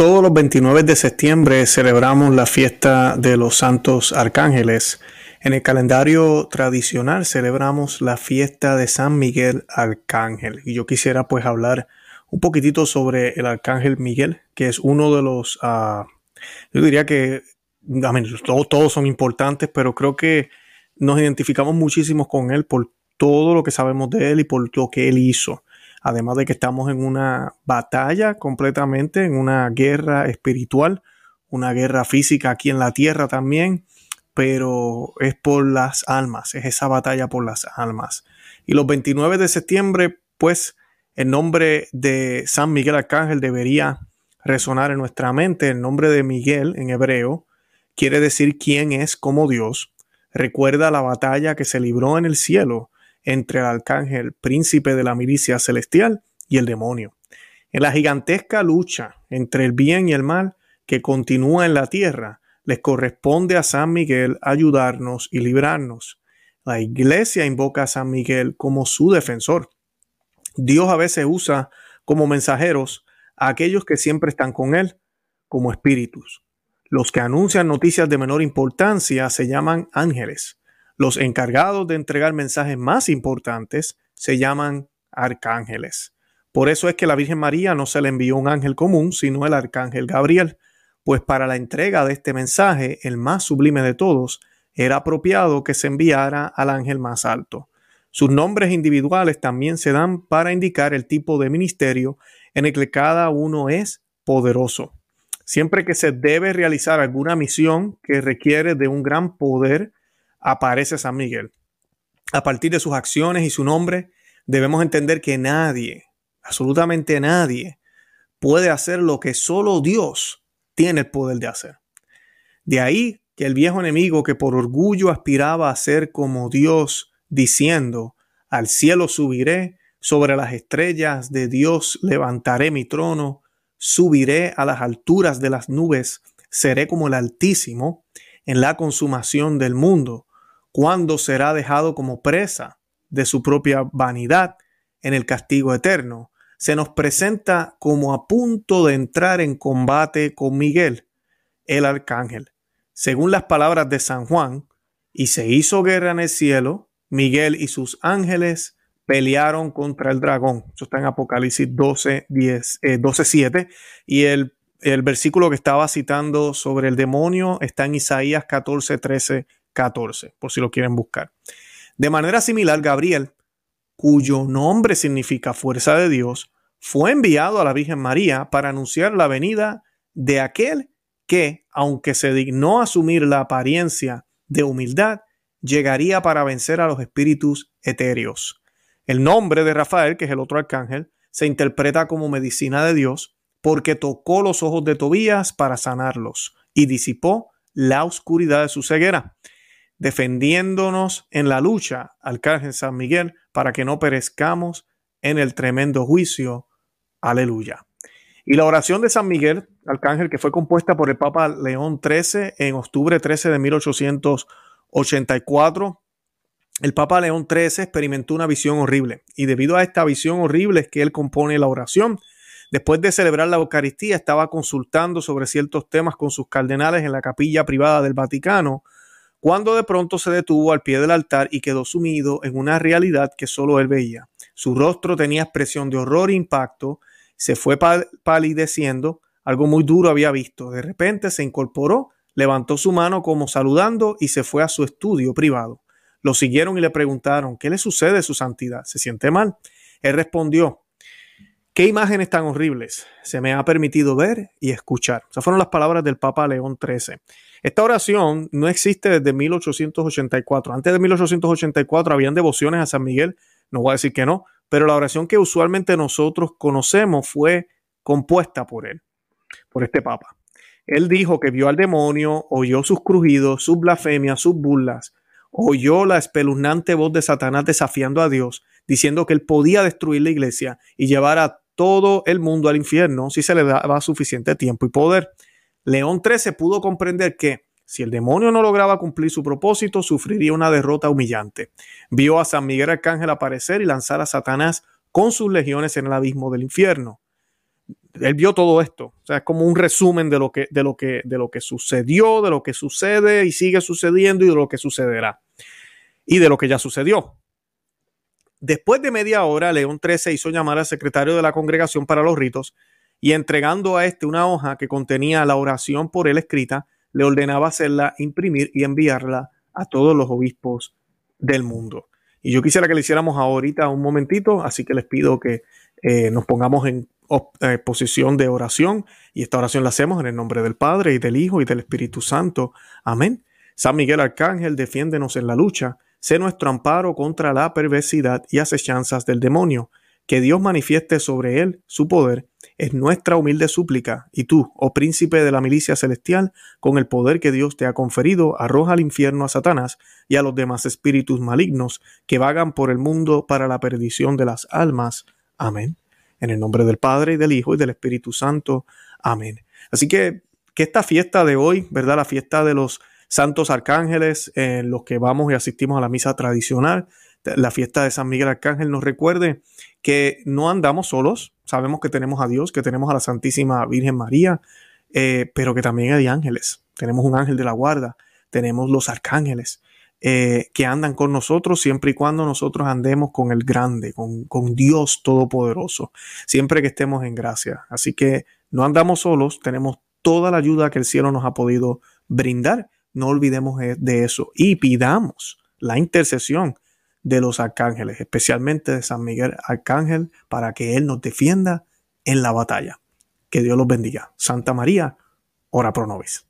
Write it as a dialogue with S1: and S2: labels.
S1: Todos los 29 de septiembre celebramos la fiesta de los santos arcángeles. En el calendario tradicional celebramos la fiesta de San Miguel Arcángel. Y yo quisiera pues hablar un poquitito sobre el Arcángel Miguel, que es uno de los, uh, yo diría que, todos, todos son importantes, pero creo que nos identificamos muchísimo con él por todo lo que sabemos de él y por lo que él hizo además de que estamos en una batalla completamente, en una guerra espiritual, una guerra física aquí en la tierra también, pero es por las almas, es esa batalla por las almas. Y los 29 de septiembre, pues el nombre de San Miguel Arcángel debería resonar en nuestra mente. El nombre de Miguel en hebreo quiere decir quién es como Dios. Recuerda la batalla que se libró en el cielo entre el arcángel príncipe de la milicia celestial y el demonio. En la gigantesca lucha entre el bien y el mal que continúa en la tierra, les corresponde a San Miguel ayudarnos y librarnos. La iglesia invoca a San Miguel como su defensor. Dios a veces usa como mensajeros a aquellos que siempre están con Él, como espíritus. Los que anuncian noticias de menor importancia se llaman ángeles. Los encargados de entregar mensajes más importantes se llaman arcángeles. Por eso es que la Virgen María no se le envió un ángel común, sino el arcángel Gabriel, pues para la entrega de este mensaje, el más sublime de todos, era apropiado que se enviara al ángel más alto. Sus nombres individuales también se dan para indicar el tipo de ministerio en el que cada uno es poderoso. Siempre que se debe realizar alguna misión que requiere de un gran poder, aparece San Miguel. A partir de sus acciones y su nombre, debemos entender que nadie, absolutamente nadie, puede hacer lo que solo Dios tiene el poder de hacer. De ahí que el viejo enemigo que por orgullo aspiraba a ser como Dios, diciendo, al cielo subiré, sobre las estrellas de Dios levantaré mi trono, subiré a las alturas de las nubes, seré como el Altísimo en la consumación del mundo cuándo será dejado como presa de su propia vanidad en el castigo eterno, se nos presenta como a punto de entrar en combate con Miguel, el arcángel. Según las palabras de San Juan, y se hizo guerra en el cielo, Miguel y sus ángeles pelearon contra el dragón. Eso está en Apocalipsis 12, 10, 12 7. Y el, el versículo que estaba citando sobre el demonio está en Isaías 14, 13 14, por si lo quieren buscar. De manera similar, Gabriel, cuyo nombre significa fuerza de Dios, fue enviado a la Virgen María para anunciar la venida de aquel que, aunque se dignó asumir la apariencia de humildad, llegaría para vencer a los espíritus etéreos. El nombre de Rafael, que es el otro arcángel, se interpreta como medicina de Dios porque tocó los ojos de Tobías para sanarlos y disipó la oscuridad de su ceguera defendiéndonos en la lucha, Arcángel San Miguel, para que no perezcamos en el tremendo juicio. Aleluya. Y la oración de San Miguel, Arcángel, que fue compuesta por el Papa León XIII en octubre 13 de 1884, el Papa León XIII experimentó una visión horrible y debido a esta visión horrible es que él compone la oración. Después de celebrar la Eucaristía, estaba consultando sobre ciertos temas con sus cardenales en la capilla privada del Vaticano cuando de pronto se detuvo al pie del altar y quedó sumido en una realidad que solo él veía. Su rostro tenía expresión de horror e impacto, se fue palideciendo, algo muy duro había visto. De repente se incorporó, levantó su mano como saludando y se fue a su estudio privado. Lo siguieron y le preguntaron, ¿qué le sucede, su santidad? ¿Se siente mal? Él respondió, ¿qué imágenes tan horribles se me ha permitido ver y escuchar? Esas fueron las palabras del Papa León XIII. Esta oración no existe desde 1884. Antes de 1884 habían devociones a San Miguel, no voy a decir que no, pero la oración que usualmente nosotros conocemos fue compuesta por él, por este papa. Él dijo que vio al demonio, oyó sus crujidos, sus blasfemias, sus burlas, oyó la espeluznante voz de Satanás desafiando a Dios, diciendo que él podía destruir la iglesia y llevar a todo el mundo al infierno si se le daba suficiente tiempo y poder. León XIII pudo comprender que si el demonio no lograba cumplir su propósito, sufriría una derrota humillante. Vio a San Miguel Arcángel aparecer y lanzar a Satanás con sus legiones en el abismo del infierno. él vio todo esto. O sea, es como un resumen de lo que, de lo que, de lo que sucedió, de lo que sucede y sigue sucediendo y de lo que sucederá. Y de lo que ya sucedió. Después de media hora, León XIII hizo llamar al secretario de la congregación para los ritos y entregando a este una hoja que contenía la oración por él escrita, le ordenaba hacerla, imprimir y enviarla a todos los obispos del mundo. Y yo quisiera que le hiciéramos ahorita un momentito, así que les pido que eh, nos pongamos en eh, posición de oración y esta oración la hacemos en el nombre del Padre y del Hijo y del Espíritu Santo. Amén. San Miguel Arcángel, defiéndenos en la lucha, sé nuestro amparo contra la perversidad y acechanzas del demonio. Que Dios manifieste sobre él su poder es nuestra humilde súplica, y tú, oh príncipe de la milicia celestial, con el poder que Dios te ha conferido, arroja al infierno a Satanás y a los demás espíritus malignos que vagan por el mundo para la perdición de las almas. Amén. En el nombre del Padre y del Hijo y del Espíritu Santo. Amén. Así que que esta fiesta de hoy, ¿verdad? La fiesta de los santos arcángeles, en los que vamos y asistimos a la misa tradicional, la fiesta de San Miguel Arcángel nos recuerde que no andamos solos, sabemos que tenemos a Dios, que tenemos a la Santísima Virgen María, eh, pero que también hay ángeles. Tenemos un ángel de la guarda, tenemos los arcángeles eh, que andan con nosotros siempre y cuando nosotros andemos con el grande, con Dios Todopoderoso, siempre que estemos en gracia. Así que no andamos solos, tenemos toda la ayuda que el cielo nos ha podido brindar. No olvidemos e, de eso y pidamos la intercesión de los arcángeles, especialmente de San Miguel Arcángel, para que Él nos defienda en la batalla. Que Dios los bendiga. Santa María, ora pro nobis.